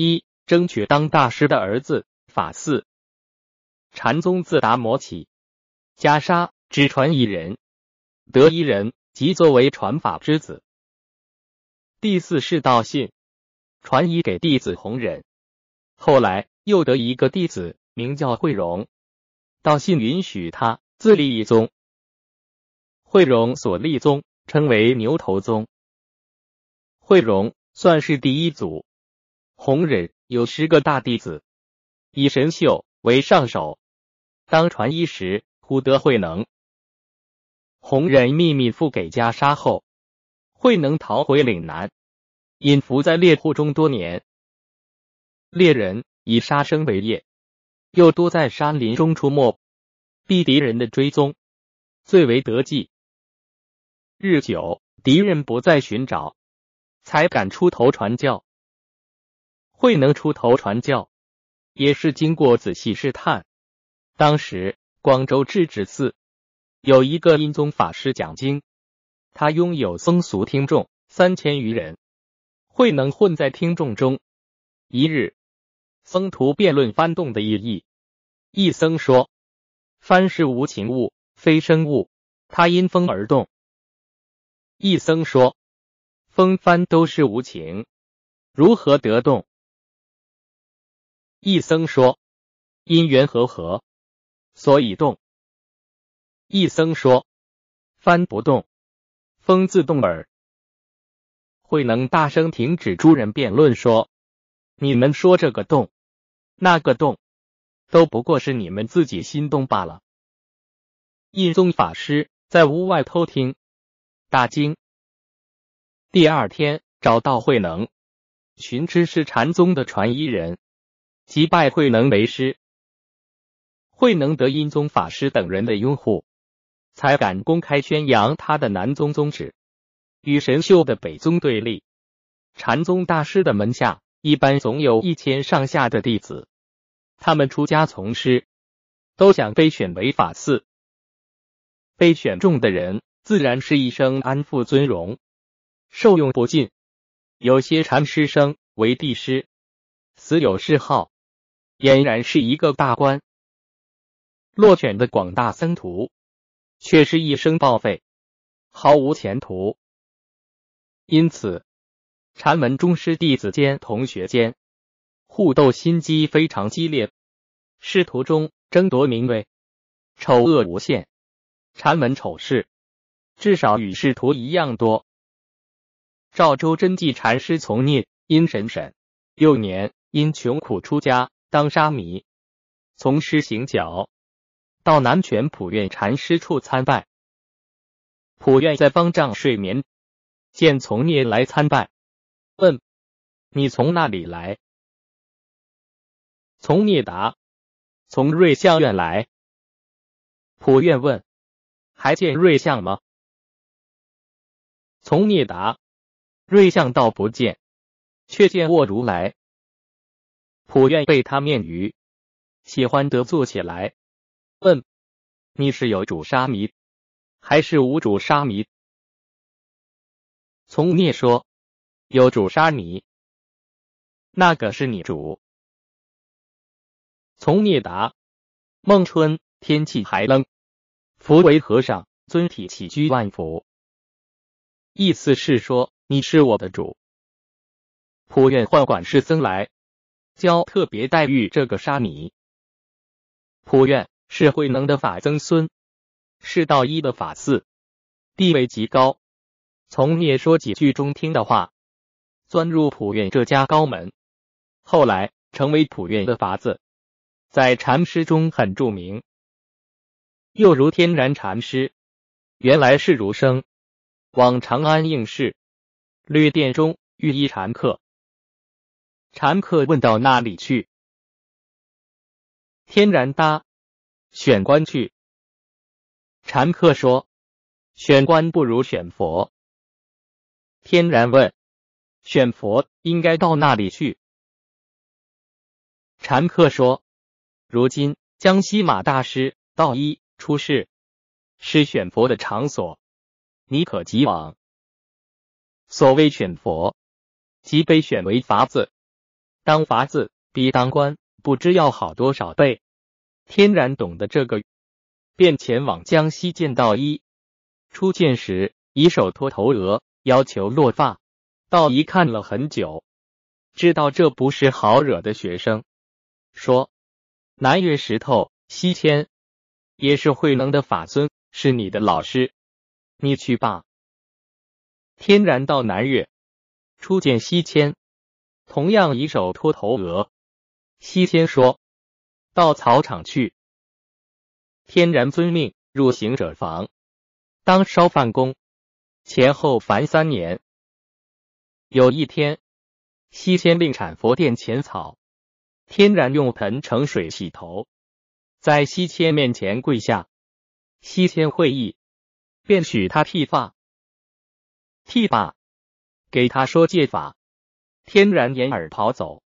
一、争取当大师的儿子法嗣。禅宗自达摩起，袈裟只传一人，得一人即作为传法之子。第四是道信，传一给弟子弘忍，后来又得一个弟子，名叫慧荣。道信允许他自立一宗，慧荣所立宗称为牛头宗。慧荣算是第一祖。弘忍有十个大弟子，以神秀为上首。当传一时，忽得慧能。弘忍秘密付给袈裟后，慧能逃回岭南，隐伏在猎户中多年。猎人以杀生为业，又多在山林中出没，避敌人的追踪，最为得计。日久，敌人不再寻找，才敢出头传教。慧能出头传教，也是经过仔细试探。当时广州智止寺有一个音宗法师讲经，他拥有僧俗听众三千余人，慧能混在听众中。一日，僧徒辩论幡动的意义，一僧说：“幡是无情物，非生物，它因风而动。”一僧说：“风幡都是无情，如何得动？”一僧说：“因缘和合，所以动。”一僧说：“幡不动，风自动耳。”慧能大声停止诸人辩论，说：“你们说这个动，那个动，都不过是你们自己心动罢了。”印宗法师在屋外偷听，大惊。第二天找到慧能，寻知是禅宗的传衣人。即拜慧能为师，慧能得阴宗法师等人的拥护，才敢公开宣扬他的南宗宗旨，与神秀的北宗对立。禅宗大师的门下一般总有一千上下的弟子，他们出家从师，都想被选为法嗣。被选中的人自然是一生安富尊荣，受用不尽。有些禅师生为帝师，死有谥号。俨然是一个大官，落选的广大僧徒却是一生报废，毫无前途。因此，禅门中师弟子间、同学间互斗心机非常激烈，师徒中争夺名位，丑恶无限。禅门丑事至少与师徒一样多。赵州真迹禅师从聂因神审，幼年因穷苦出家。当沙弥，从师行脚，到南泉普愿禅师处参拜。普愿在方丈睡眠，见从聂来参拜，问：“你从哪里来？”从聂答：“从瑞相院来。”普愿问：“还见瑞相吗？”从聂答：“瑞相倒不见，却见卧如来。”普愿被他面愚，喜欢得坐起来，问：“你是有主沙弥，还是无主沙弥？”从聂说：“有主沙弥，那个是你主。”从聂答：“孟春天气还冷，福为和尚，尊体起居万福。”意思是说你是我的主。普愿唤管事僧来。教特别待遇这个沙弥。普愿是慧能的法曾孙，是道一的法嗣，地位极高。从聂说几句中听的话，钻入普愿这家高门，后来成为普愿的法子，在禅师中很著名。又如天然禅师，原来是儒生，往长安应试，旅店中遇一禅客。禅客问到哪里去？天然答：选官去。禅客说：选官不如选佛。天然问：选佛应该到哪里去？禅客说：如今江西马大师道一出世，是选佛的场所，你可即往。所谓选佛，即被选为法子。当法子比当官不知要好多少倍。天然懂得这个，便前往江西见道一。初见时，以手托头额，要求落发。道一看了很久，知道这不是好惹的学生，说：“南岳石头西迁，也是慧能的法孙，是你的老师，你去吧。”天然到南岳，初见西迁，同样以手托头额。西迁说：“到草场去。”天然遵命，入行者房，当烧饭工，前后凡三年。有一天，西迁令产佛殿前草，天然用盆盛水洗头，在西迁面前跪下。西迁会意，便许他剃发。剃发，给他说戒法。天然掩耳逃走，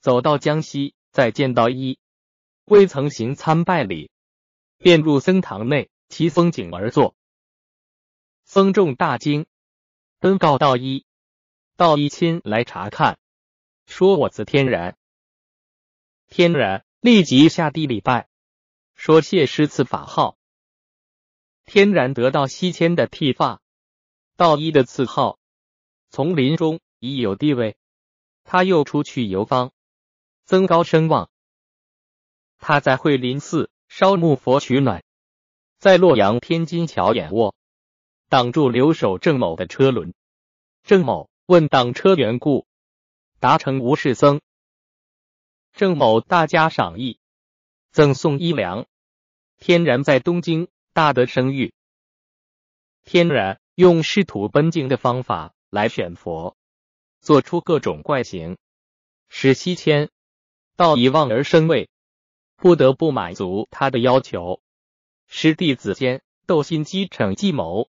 走到江西，再见到一，未曾行参拜礼。便入僧堂内，其风景而坐。僧众大惊，奔告道一。道一亲来查看，说我自天然。天然立即下地礼拜，说谢师赐法号。天然得到西迁的剃发，道一的赐号。从林中已有地位，他又出去游方，增高声望。他在惠林寺。烧木佛取暖，在洛阳天津桥眼卧，挡住留守郑某的车轮。郑某问挡车缘故，答称无事僧。郑某大加赏意，赠送衣粮。天然在东京大得声誉。天然用师徒奔进的方法来选佛，做出各种怪形，使西迁到一望而生畏。不得不满足他的要求。师弟子间斗心机逞计谋，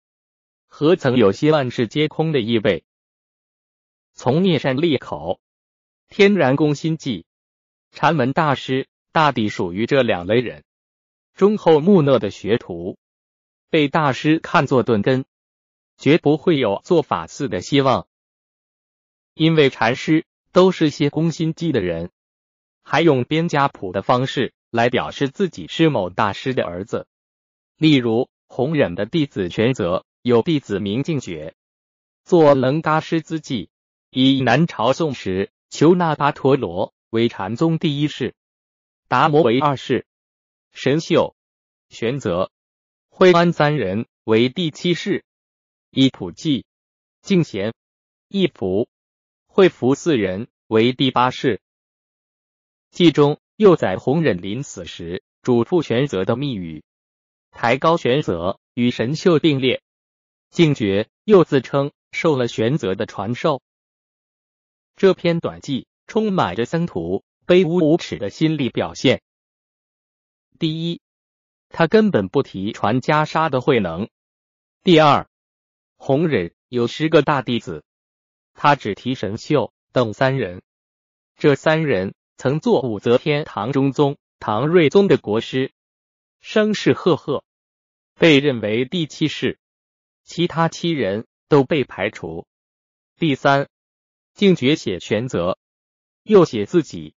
何曾有些万事皆空的意味？从灭善利口，天然攻心计。禅门大师大抵属于这两类人。忠厚木讷的学徒，被大师看作钝根，绝不会有做法寺的希望。因为禅师都是些攻心计的人。还用编家谱的方式来表示自己是某大师的儿子，例如弘忍的弟子玄泽有弟子名敬觉，做能大师之际，以南朝宋时求那巴陀罗为禅宗第一世，达摩为二世，神秀、玄泽、慧安三人为第七世，以普济、敬贤、义普、会福四人为第八世。记中又载弘忍临死时嘱咐玄泽的密语，抬高玄泽与神秀并列。静觉又自称受了玄泽的传授。这篇短记充满着僧徒卑污无耻的心理表现。第一，他根本不提传袈裟的慧能；第二，弘忍有十个大弟子，他只提神秀等三人，这三人。曾做武则天唐中宗唐睿宗的国师，声势赫赫，被认为第七世，其他七人都被排除。第三，竟觉写玄泽，又写自己，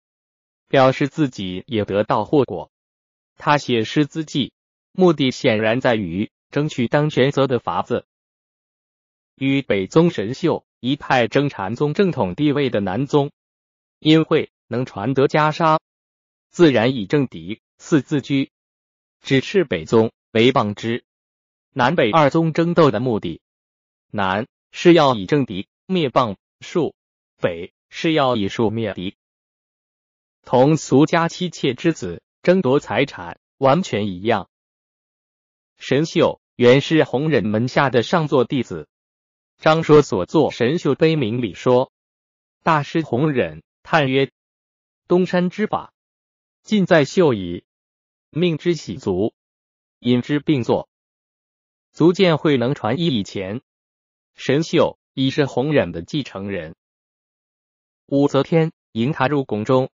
表示自己也得到祸果。他写诗自记，目的显然在于争取当玄泽的法子。与北宗神秀一派争禅宗正统地位的南宗，因会。能传得袈裟，自然以正敌四自居，只斥北宗为谤之。南北二宗争斗的目的，南是要以正敌灭谤术，北是要以术灭敌，同俗家妻妾之子争夺财产完全一样。神秀原是弘忍门下的上座弟子，张说所作《神秀碑铭》里说，大师弘忍叹曰。东山之法，尽在秀矣。命之喜足，引之并作，足见慧能传一以前，神秀已是弘忍的继承人。武则天迎他入宫中，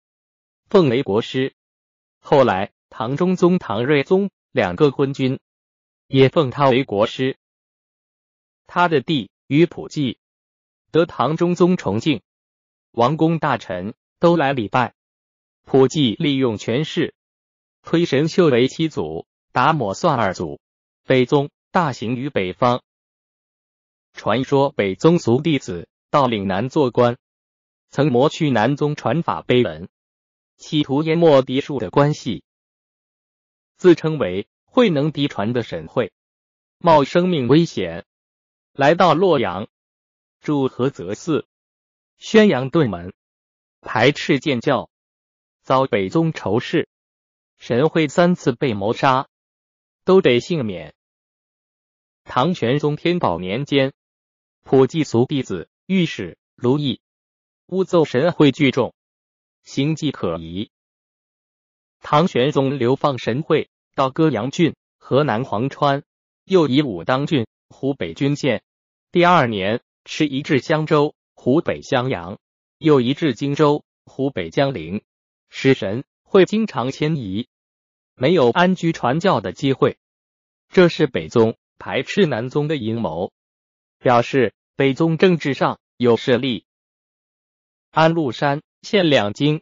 奉为国师。后来唐中宗、唐睿宗两个昏君也奉他为国师。他的弟与普济得唐中宗崇敬，王公大臣。都来礼拜。普济利用权势，推神秀为七祖，达摩算二祖，北宗大行于北方。传说北宗族弟子到岭南做官，曾磨去南宗传法碑文，企图淹没嫡庶的关系。自称为慧能嫡传的沈慧，冒生命危险来到洛阳，驻菏泽寺，宣扬顿门，排斥建教，遭北宗仇视。神会三次被谋杀，都得幸免。唐玄宗天宝年间。普济俗弟子。御史。卢毅。诬奏神会聚众，行迹可疑。唐玄宗流放神会。到歌阳郡、河南黄川，又以武当郡、湖北均县。第二年，持移至襄州、湖北襄阳，又移至荆州、湖北江陵。使神会经常迁移，没有安居传教的机会。这是北宗排斥南宗的阴谋。表示北宗政治上有势力。安禄山献两京，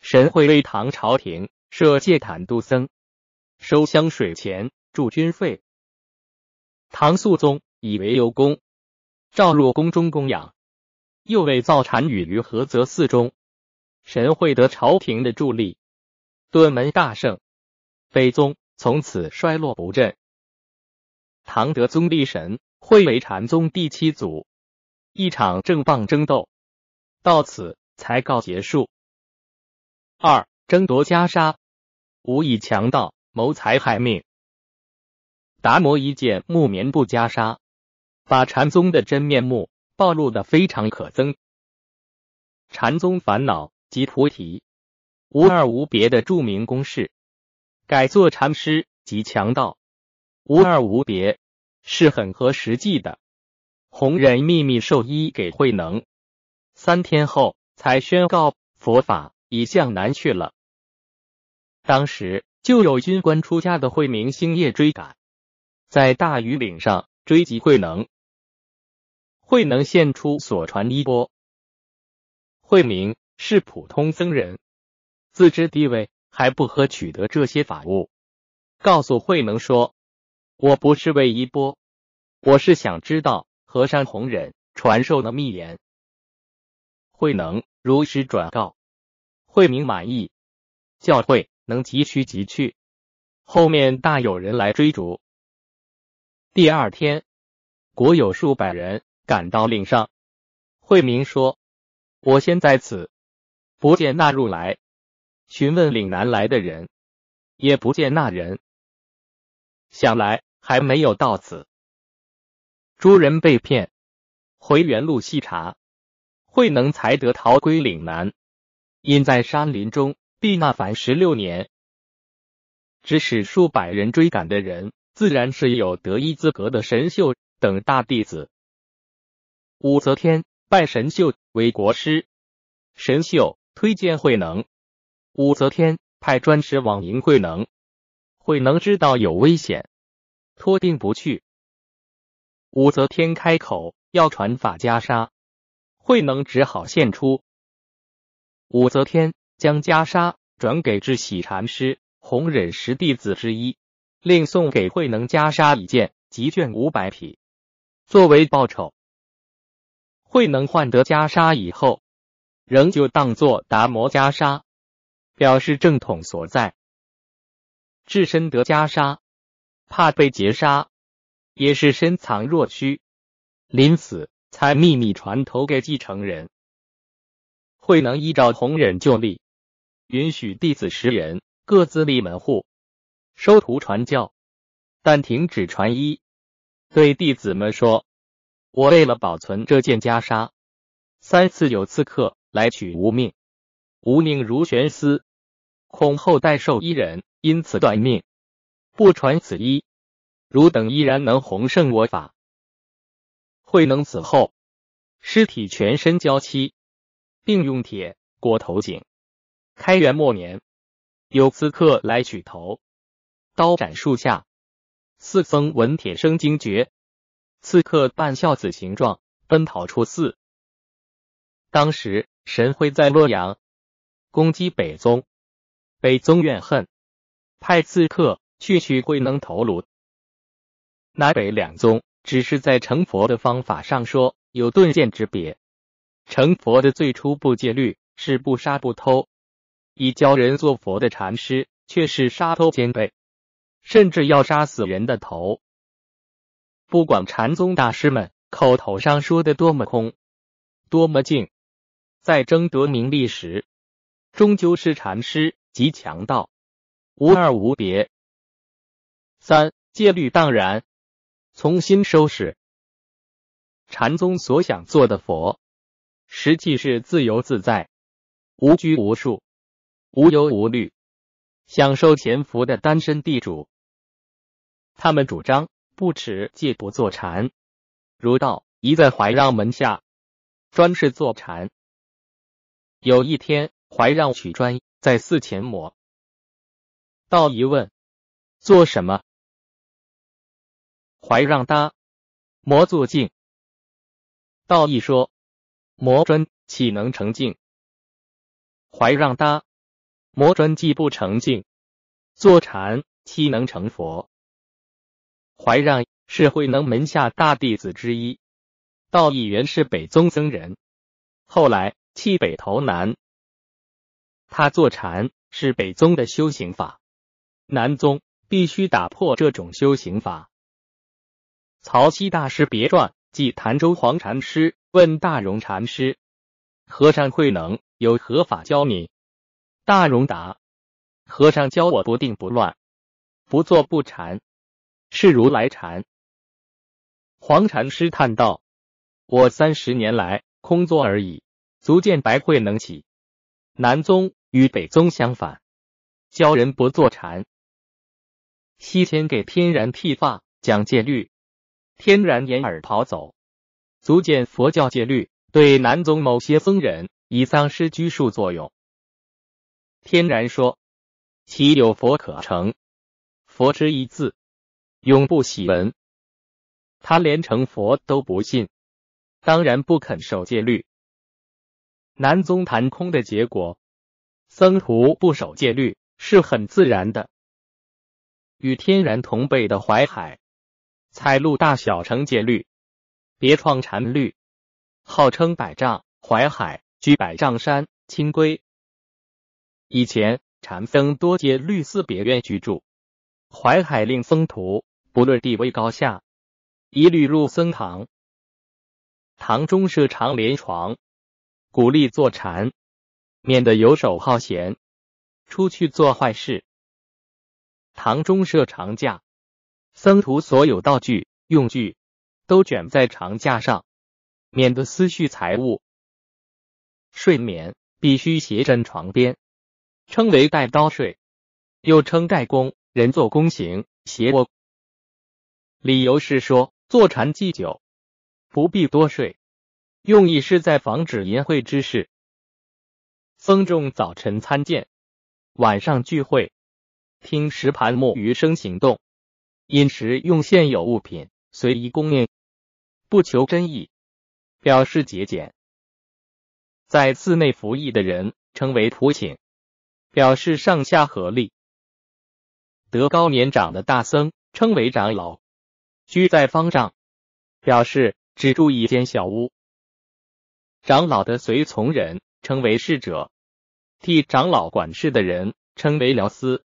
神会为唐朝廷设戒坦度僧，收香水钱，助军费。唐肃宗以为有功，召入宫中供养，又为造禅语于菏泽寺中。神会得朝廷的助力，顿门大盛，北宗从此衰落不振。唐德宗立神。会为禅宗第七祖，一场正棒争斗到此才告结束。二争夺袈裟，无以强盗谋财害命。达摩一件木棉布袈裟，把禅宗的真面目暴露的非常可憎。禅宗烦恼及菩提无二无别的著名公式，改做禅师及强盗无二无别。是很合实际的。弘忍秘密授衣给慧能，三天后才宣告佛法已向南去了。当时就有军官出家的慧明星夜追赶，在大禹岭上追击慧能。慧能献出所传衣钵。慧明是普通僧人，自知地位还不合取得这些法物，告诉慧能说。我不是为衣钵，我是想知道和尚弘忍传授的秘言。慧能如实转告，慧明满意，教会能即去即去。后面大有人来追逐。第二天，国有数百人赶到岭上。慧明说：“我先在此，不见那入来，询问岭南来的人，也不见那人。想来。”还没有到此，诸人被骗，回原路细查，慧能才得逃归岭南，因在山林中避那凡十六年，指使数百人追赶的人，自然是有得一资格的神秀等大弟子。武则天拜神秀为国师，神秀推荐慧能，武则天派专使往迎慧能，慧能知道有危险。托定不去。武则天开口要传法袈裟，慧能只好献出。武则天将袈裟转给智喜禅师，弘忍十弟子之一，另送给慧能袈裟一件及卷五百匹，作为报酬。慧能换得袈裟以后，仍旧当作达摩袈裟，表示正统所在。智深得袈裟。怕被劫杀，也是深藏若虚，临死才秘密传投给继承人。慧能依照弘忍旧例，允许弟子十人各自立门户，收徒传教，但停止传衣。对弟子们说：“我为了保存这件袈裟，三次有刺客来取无命，无命如悬丝，恐后代受衣人因此断命。”不传此衣，汝等依然能弘圣我法。慧能死后，尸体全身焦漆，并用铁裹头颈。开元末年，有刺客来取头，刀斩树下。四僧闻铁声惊觉，刺客扮孝子形状，奔逃出寺。当时神会在洛阳，攻击北宗。北宗怨恨，派刺客去取慧能头颅。南北两宗只是在成佛的方法上说有顿见之别。成佛的最初不戒律是不杀不偷，以教人做佛的禅师却是杀偷兼备，甚至要杀死人的头。不管禅宗大师们口头上说的多么空，多么静，在争夺名利时，终究是禅师。及强盗无二无别。三戒律当然，重新收拾。禅宗所想做的佛，实际是自由自在、无拘无束、无忧无虑、享受潜伏的单身地主。他们主张不持戒不坐禅，儒道一在怀让门下专事坐禅。有一天，怀让取砖。在寺前磨，道一问：“做什么？”怀让答：“磨作镜。”道一说：“磨砖岂能成镜？”怀让答：“磨砖既不成镜，坐禅岂能成佛？”怀让是慧能门下大弟子之一，道义原是北宗僧人，后来弃北投南。他坐禅是北宗的修行法，南宗必须打破这种修行法。曹溪大师别传记潭州黄禅师。问大荣禅师：“和尚慧能有何法教你？”大荣答：“和尚教我不定不乱，不坐不禅，是如来禅。”黄禅师叹道：“我三十年来空坐而已，足见白慧能起。南宗。”与北宗相反，教人不坐禅。西迁给天然剃发讲戒律，天然掩耳逃走，足见佛教戒律对南宗某些僧人已丧失拘束作用。天然说：“岂有佛可成？佛之一字，永不喜闻。他连成佛都不信，当然不肯守戒律。南宗谈空的结果。”僧徒不守戒律是很自然的。与天然同辈的淮海，采录大小乘戒律，别创禅律，号称百丈。淮海居百丈山，清规。以前禅僧多借律寺别院居住，淮海令僧徒不论地位高下，一律入僧堂。堂中设长莲床，鼓励坐禅。免得游手好闲，出去做坏事。堂中设长架，僧徒所有道具用具都卷在长架上，免得思绪财物。睡眠必须斜枕床边，称为带刀睡，又称带弓。人做弓形斜卧。理由是说，坐禅祭酒不必多睡，用意是在防止淫秽之事。僧众早晨参见，晚上聚会，听石盘木鱼声行动，饮食用现有物品随意供应，不求真意，表示节俭。在寺内服役的人称为仆请，表示上下合力。德高年长的大僧称为长老，居在方丈，表示只住一间小屋。长老的随从人。称为侍者，替长老管事的人称为辽司。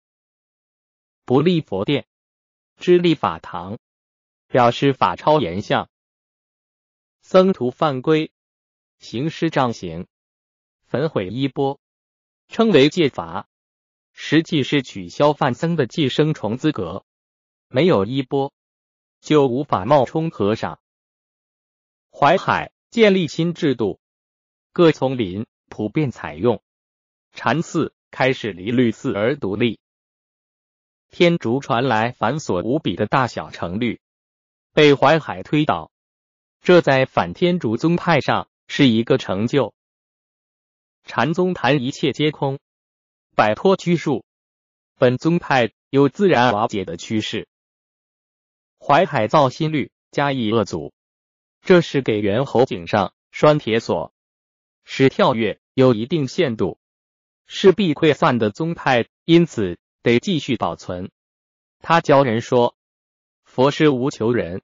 不立佛殿，只立法堂，表示法超严相。僧徒犯规，行施杖刑，焚毁衣钵，称为戒罚，实际是取消范僧的寄生虫资格。没有衣钵，就无法冒充和尚。淮海建立新制度，各丛林。普遍采用禅寺开始离律寺而独立。天竺传来繁琐无比的大小乘律，被淮海推倒，这在反天竺宗派上是一个成就。禅宗谈一切皆空，摆脱拘束，本宗派有自然瓦解的趋势。淮海造新律加以遏阻，这是给猿猴颈上拴铁锁，使跳跃。有一定限度，势必溃散的宗派，因此得继续保存。他教人说：“佛是无求人，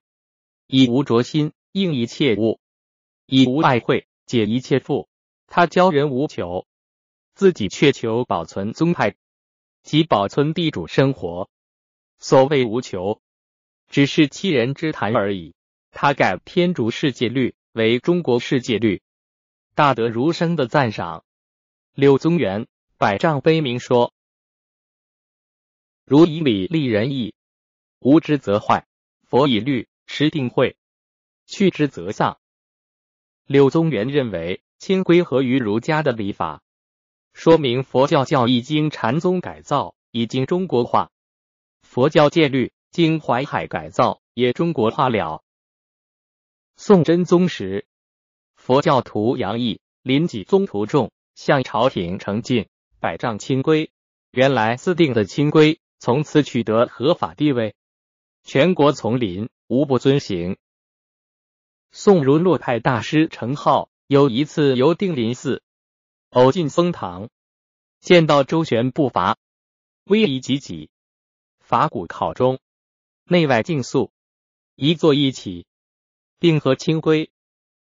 以无着心应一切物，以无爱慧解一切缚。”他教人无求，自己却求保存宗派，即保存地主生活。所谓无求，只是欺人之谈而已。他改天竺世界律为中国世界律，大德如生的赞赏。柳宗元百丈悲鸣说：“如以礼立仁义，无之则坏；佛以律持定慧，去之则丧。”柳宗元认为。清规合于儒家的礼法，说明佛教教义经禅宗改造，已经中国化；佛教戒律经淮海改造，也中国化了。宋真宗时，佛教徒杨毅、临济宗徒众向朝廷呈进百丈清规，原来自定的清规从此取得合法地位，全国丛林无不遵行。宋儒洛派大师程颢。有一次游定林寺，偶进僧堂，见到周旋不伐，威仪极己，法古考中，内外尽肃，一坐一起，并和清规，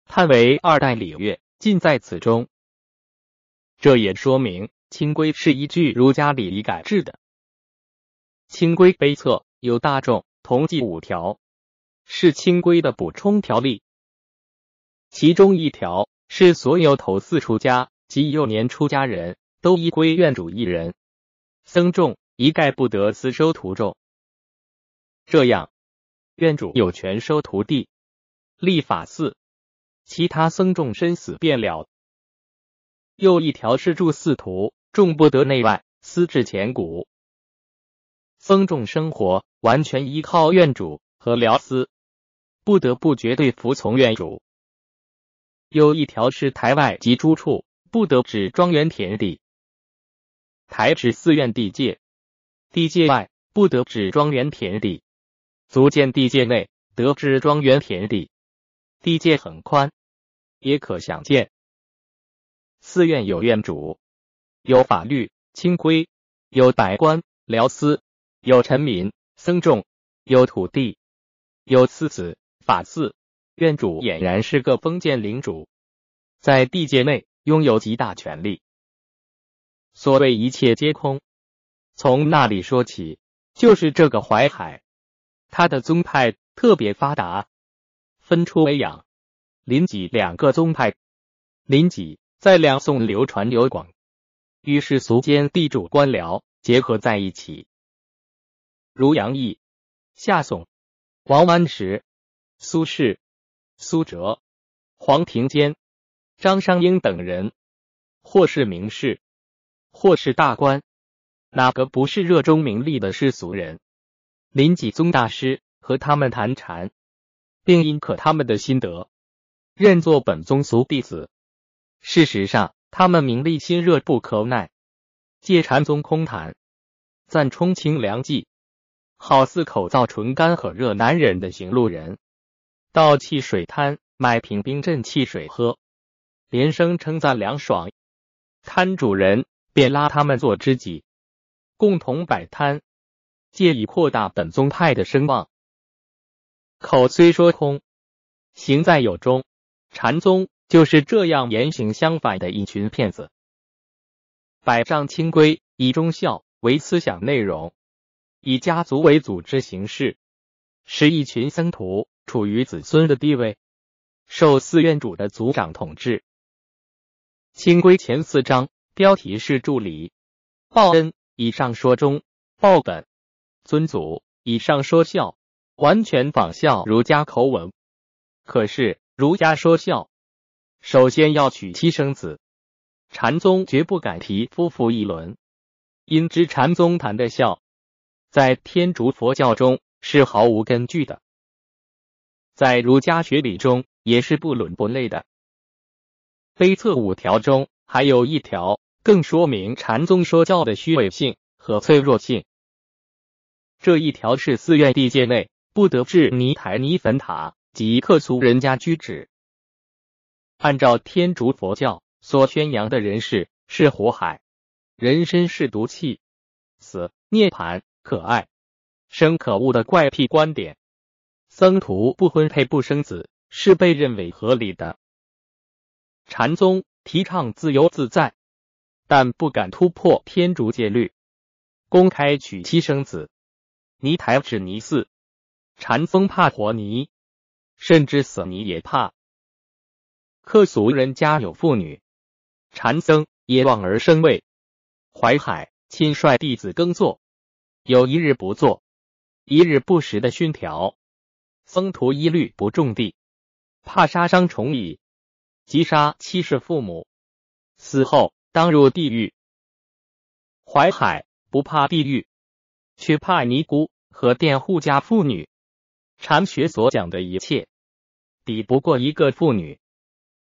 叹为二代礼乐尽在此中。这也说明清规是依据儒家礼仪改制的。清规碑册有大众同计五条，是清规的补充条例。其中一条是所有头四出家及幼年出家人都依归院主一人，僧众一概不得私收徒众。这样，院主有权收徒弟、立法寺，其他僧众身死便了。又一条是住寺徒众不得内外私置钱谷，僧众生活完全依靠院主和辽司，不得不绝对服从院主。有一条是台外及诸处不得指庄园田地，台指寺院地界，地界外不得指庄园田地，足见地界内得指庄园田地。地界很宽，也可想见。寺院有院主，有法律清规，有百官僚司，有臣民僧众，有土地，有次子法寺。院主俨然是个封建领主，在地界内拥有极大权力。所谓一切皆空，从那里说起，就是这个淮海，他的宗派特别发达，分出为养、临济两个宗派。临济在两宋流传流广，与世俗间地主官僚结合在一起，如杨毅、夏宋、王安石、苏轼。苏辙、黄庭坚、张商英等人，或是名士，或是大官，哪个不是热衷名利的世俗人？林济宗大师和他们谈禅，并因可他们的心得，认作本宗俗弟子。事实上，他们名利心热不可耐，借禅宗空谈，暂充清凉剂，好似口燥唇干和热难忍的行路人。到汽水摊买瓶冰镇汽水喝，连声称赞凉爽，摊主人便拉他们做知己，共同摆摊，借以扩大本宗派的声望。口虽说空，行在有中。禅宗就是这样言行相反的一群骗子。百丈清规以忠孝为思想内容，以家族为组织形式，使一群僧徒。处于子孙的地位，受寺院主的族长统治。清规前四章标题是助理报恩，以上说忠报本尊祖，以上说孝，完全仿效儒家口吻。可是儒家说孝，首先要娶妻生子，禅宗绝不敢提夫妇一伦，因知禅宗谈的孝，在天竺佛教中是毫无根据的。在儒家学理中也是不伦不类的。碑册五条中还有一条，更说明禅宗说教的虚伪性和脆弱性。这一条是寺院地界内不得置泥台、泥坟塔及客俗人家居止。按照天竺佛教所宣扬的人世是火海，人身是毒气，死涅盘可爱，生可恶的怪癖观点。僧徒不婚配不生子是被认为合理的。禅宗提倡自由自在，但不敢突破天竺戒律，公开娶妻生子。泥台指泥寺，禅宗怕活泥，甚至死泥也怕。客俗人家有妇女，禅僧也望而生畏。淮海亲率弟子耕作，有一日不作，一日不食的熏条。僧徒一律不种地，怕杀伤虫蚁，击杀妻室父母，死后当入地狱。淮海不怕地狱，却怕尼姑和佃户家妇女。禅学所讲的一切，抵不过一个妇女，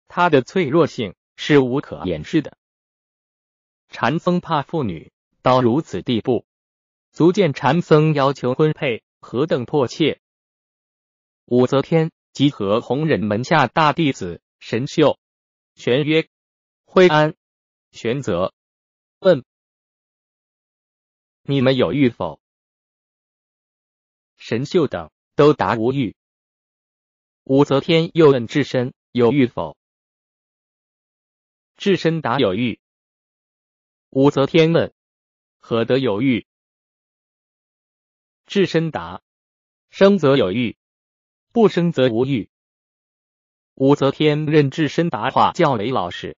她的脆弱性是无可掩饰的。禅僧怕妇女到如此地步，足见禅僧要求婚配何等迫切。武则天集合弘忍门下大弟子神秀、玄曰、惠安、玄泽，问：你们有欲否？神秀等都答无欲。武则天又问智深有欲否？智深答有欲。武则天问：“何得有欲？”智深答：“生则有欲，不生则无欲。”武则天任智深答话较为老实，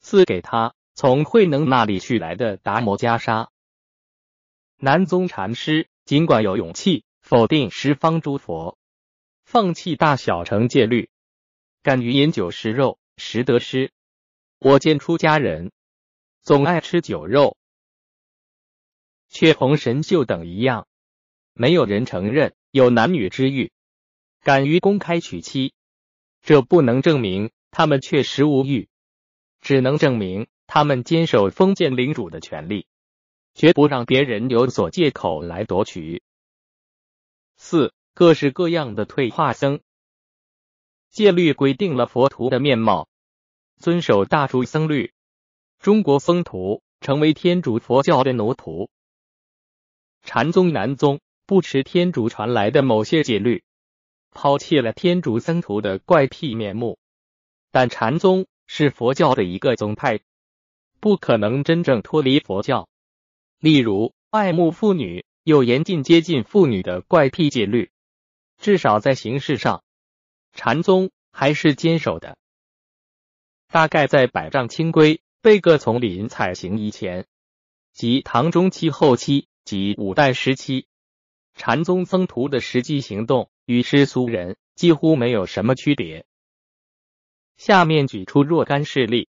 赐给他从慧能那里取来的达摩袈裟。南宗禅师尽管有勇气否定十方诸佛，放弃大小乘戒律，敢于饮酒食肉，食得失。我见出家人。总爱吃酒肉，却同神秀等一样，没有人承认有男女之欲，敢于公开娶妻。这不能证明他们确实无欲，只能证明他们坚守封建领主的权利，绝不让别人有所借口来夺取。四各式各样的退化僧，戒律规定了佛徒的面貌，遵守大诸僧律。中国僧徒成为天竺佛教的奴仆，禅宗、南宗不持天竺传来的某些戒律，抛弃了天竺僧徒的怪癖面目。但禅宗是佛教的一个宗派，不可能真正脱离佛教。例如，爱慕妇女有严禁接近妇女的怪癖戒律，至少在形式上，禅宗还是坚守的。大概在百丈清规。被各丛林采行以前，即唐中期后期及五代时期，禅宗僧徒的实际行动与世俗人几乎没有什么区别。下面举出若干事例，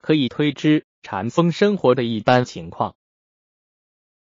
可以推知禅风生活的一般情况。